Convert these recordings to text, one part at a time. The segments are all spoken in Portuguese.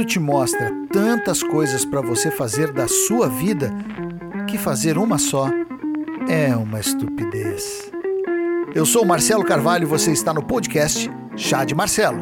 mundo te mostra tantas coisas para você fazer da sua vida que fazer uma só é uma estupidez. Eu sou Marcelo Carvalho e você está no podcast Chá de Marcelo.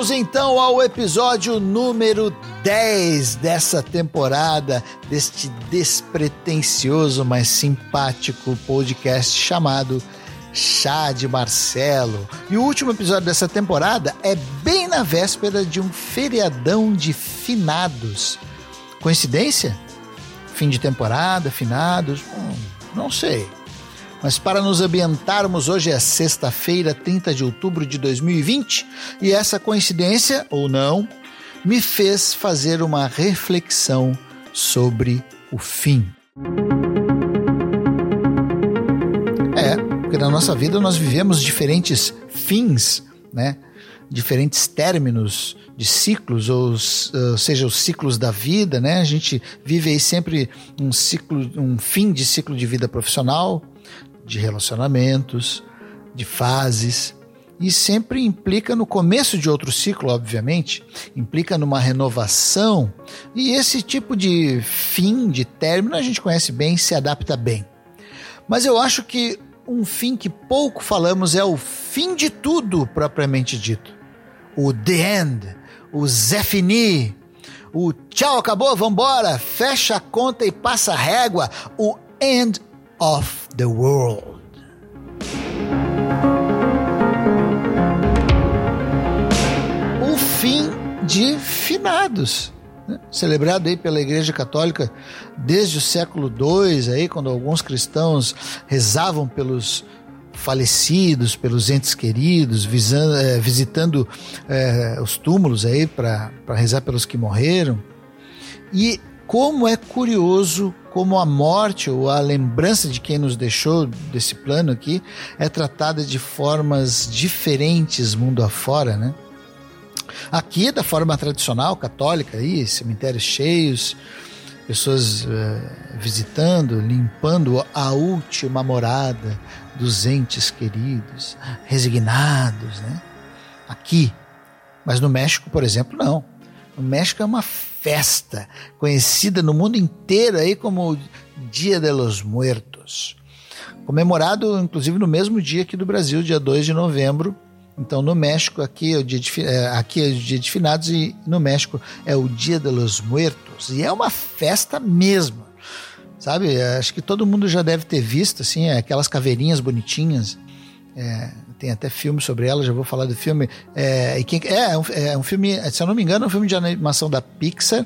Chegamos então ao episódio número 10 dessa temporada, deste despretensioso, mas simpático podcast chamado Chá de Marcelo. E o último episódio dessa temporada é bem na véspera de um feriadão de finados. Coincidência? Fim de temporada, finados? Hum, não sei. Mas para nos ambientarmos, hoje é sexta-feira, 30 de outubro de 2020, e essa coincidência, ou não, me fez fazer uma reflexão sobre o fim. É, porque na nossa vida nós vivemos diferentes fins, né? Diferentes términos de ciclos, ou, ou seja, os ciclos da vida, né? A gente vive aí sempre um ciclo, um fim de ciclo de vida profissional, de relacionamentos, de fases, e sempre implica no começo de outro ciclo, obviamente, implica numa renovação, e esse tipo de fim, de término, a gente conhece bem, se adapta bem. Mas eu acho que um fim que pouco falamos é o fim de tudo propriamente dito. O the end, o Zé Fini, o tchau, acabou, vambora, fecha a conta e passa a régua, o end of the world. O fim de finados. Né? Celebrado aí pela Igreja Católica desde o século II, aí, quando alguns cristãos rezavam pelos falecidos, pelos entes queridos, visando, é, visitando é, os túmulos aí para rezar pelos que morreram. E como é curioso como a morte ou a lembrança de quem nos deixou desse plano aqui é tratada de formas diferentes mundo afora, né? Aqui da forma tradicional, católica, aí, cemitérios cheios, pessoas uh, visitando, limpando a última morada dos entes queridos, resignados, né? Aqui. Mas no México, por exemplo, não. No México é uma festa conhecida no mundo inteiro aí como Dia de los Muertos. Comemorado, inclusive, no mesmo dia aqui do Brasil, dia 2 de novembro. Então, no México, aqui é, o dia de, é, aqui é o dia de finados e no México é o Dia de los Muertos. E é uma festa mesmo. Sabe? Acho que todo mundo já deve ter visto, assim, aquelas caveirinhas bonitinhas. É, tem até filme sobre ela, já vou falar do filme. É, quem, é, é, um, é um filme, se eu não me engano, é um filme de animação da Pixar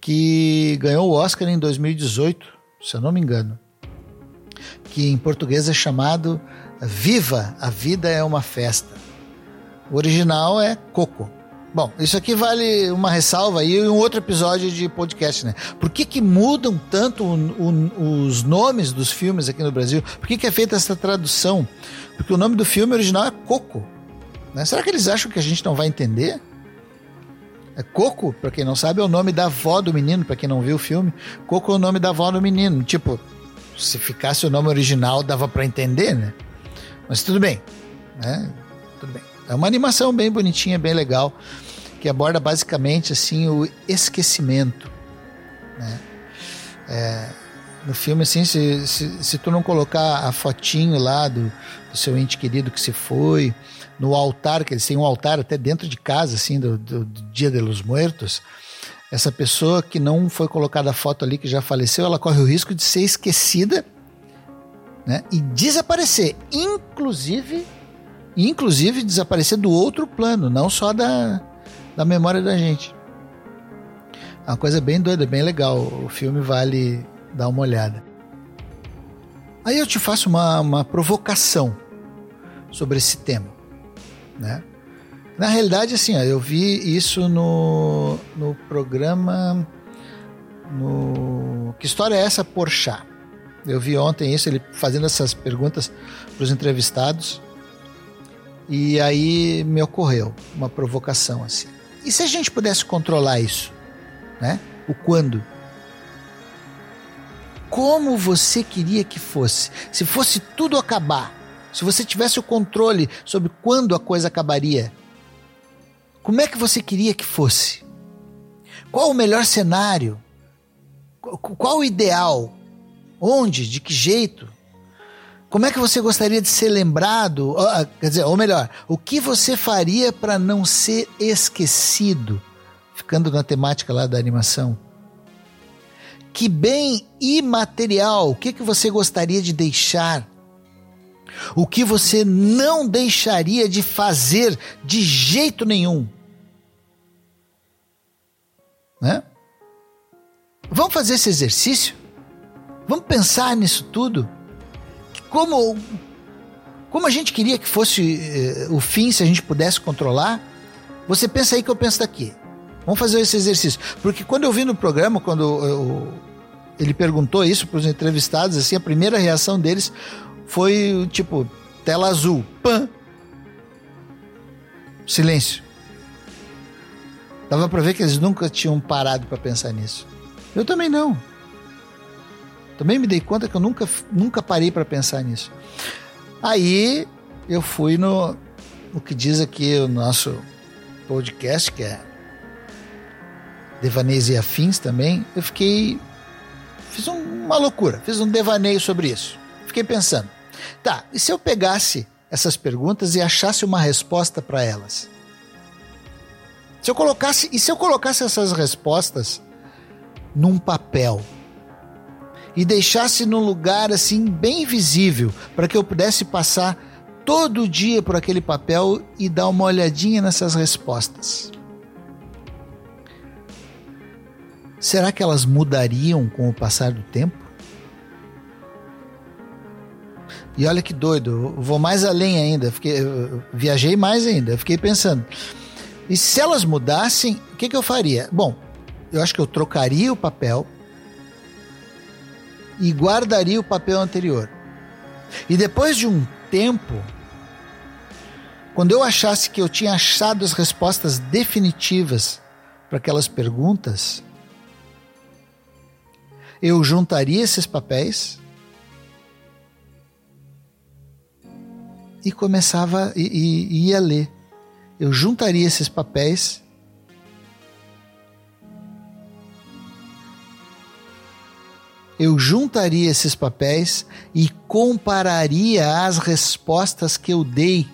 que ganhou o Oscar em 2018, se eu não me engano. Que em português é chamado Viva, a Vida é uma Festa. O original é Coco. Bom, isso aqui vale uma ressalva aí um outro episódio de podcast, né? Por que, que mudam tanto o, o, os nomes dos filmes aqui no Brasil? Por que, que é feita essa tradução? Porque o nome do filme original é Coco. Né? Será que eles acham que a gente não vai entender? É Coco, para quem não sabe, é o nome da avó do menino, para quem não viu o filme. Coco é o nome da avó do menino. Tipo, se ficasse o nome original, dava para entender, né? Mas tudo bem, né? Tudo bem. É uma animação bem bonitinha, bem legal, que aborda basicamente assim o esquecimento, né? É, no filme, assim, se, se, se, tu não colocar a fotinho lá do, do, seu ente querido que se foi, no altar, que eles têm um altar até dentro de casa, assim, do, do, do Dia de los Muertos, essa pessoa que não foi colocada a foto ali, que já faleceu, ela corre o risco de ser esquecida né, e desaparecer, inclusive inclusive desaparecer do outro plano, não só da, da memória da gente. É uma coisa bem doida, bem legal. O filme vale dar uma olhada. Aí eu te faço uma, uma provocação sobre esse tema, né? Na realidade, assim, ó, eu vi isso no, no programa no Que História é Essa, Porchat? Eu vi ontem isso, ele fazendo essas perguntas para os entrevistados e aí me ocorreu uma provocação assim. E se a gente pudesse controlar isso, né? o quando. Como você queria que fosse? Se fosse tudo acabar, se você tivesse o controle sobre quando a coisa acabaria, como é que você queria que fosse? Qual o melhor cenário? Qual o ideal? Onde? De que jeito? Como é que você gostaria de ser lembrado? Ah, quer dizer, ou melhor, o que você faria para não ser esquecido? Ficando na temática lá da animação. Que bem imaterial, o que, que você gostaria de deixar? O que você não deixaria de fazer de jeito nenhum? Né? Vamos fazer esse exercício? Vamos pensar nisso tudo? Como, como a gente queria que fosse eh, o fim se a gente pudesse controlar? Você pensa aí que eu penso daqui. Vamos fazer esse exercício. Porque quando eu vi no programa, quando eu, ele perguntou isso para os entrevistados, assim, a primeira reação deles foi tipo, tela azul. Pã! Silêncio. Dava para ver que eles nunca tinham parado para pensar nisso. Eu também não. Também me dei conta que eu nunca, nunca parei para pensar nisso. Aí eu fui no o que diz aqui o nosso podcast, que é Devaneios e Afins também. Eu fiquei. Fiz uma loucura, fiz um devaneio sobre isso. Fiquei pensando, tá, e se eu pegasse essas perguntas e achasse uma resposta para elas? Se eu colocasse, e se eu colocasse essas respostas num papel e deixasse num lugar assim bem visível para que eu pudesse passar todo dia por aquele papel e dar uma olhadinha nessas respostas? Será que elas mudariam com o passar do tempo? E olha que doido, vou mais além ainda, fiquei, viajei mais ainda, fiquei pensando. E se elas mudassem, o que, que eu faria? Bom, eu acho que eu trocaria o papel e guardaria o papel anterior. E depois de um tempo, quando eu achasse que eu tinha achado as respostas definitivas para aquelas perguntas, eu juntaria esses papéis e começava e, e ia ler. Eu juntaria esses papéis eu juntaria esses papéis e compararia as respostas que eu dei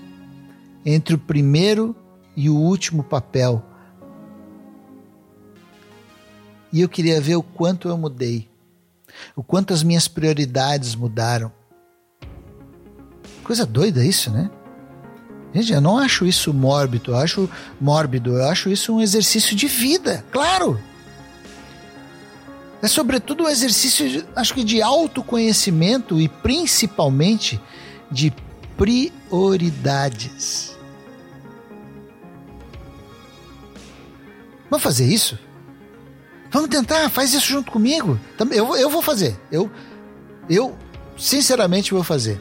entre o primeiro e o último papel. E eu queria ver o quanto eu mudei, o quanto as minhas prioridades mudaram. Coisa doida isso, né? Gente, eu não acho isso mórbido, eu acho mórbido, eu acho isso um exercício de vida, claro. É sobretudo um exercício, acho que de autoconhecimento e principalmente de prioridades. Vamos fazer isso? Vamos tentar, faz isso junto comigo. Eu, eu vou fazer. Eu, eu sinceramente vou fazer.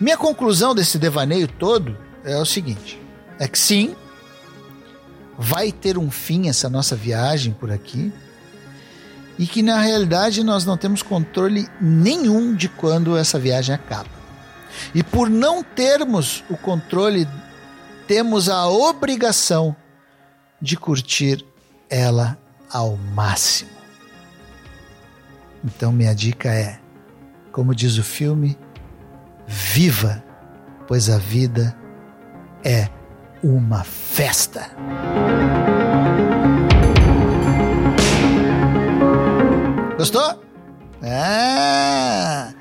Minha conclusão desse devaneio todo é o seguinte: é que sim, vai ter um fim essa nossa viagem por aqui e que na realidade nós não temos controle nenhum de quando essa viagem acaba. E por não termos o controle, temos a obrigação de curtir ela ao máximo. Então, minha dica é, como diz o filme, viva, pois a vida é uma festa. Gostou? Ah!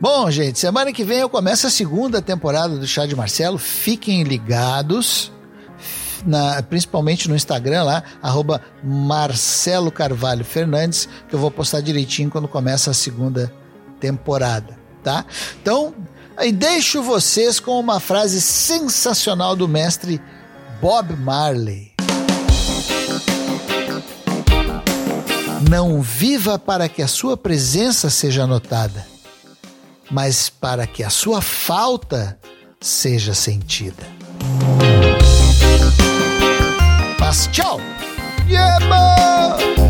Bom, gente, semana que vem eu começo a segunda temporada do Chá de Marcelo. Fiquem ligados. Na, principalmente no Instagram lá, arroba Marcelo Carvalho Fernandes, que eu vou postar direitinho quando começa a segunda temporada, tá? Então, e deixo vocês com uma frase sensacional do mestre Bob Marley. Não viva para que a sua presença seja notada, mas para que a sua falta seja sentida. Mas tchau! Yeah,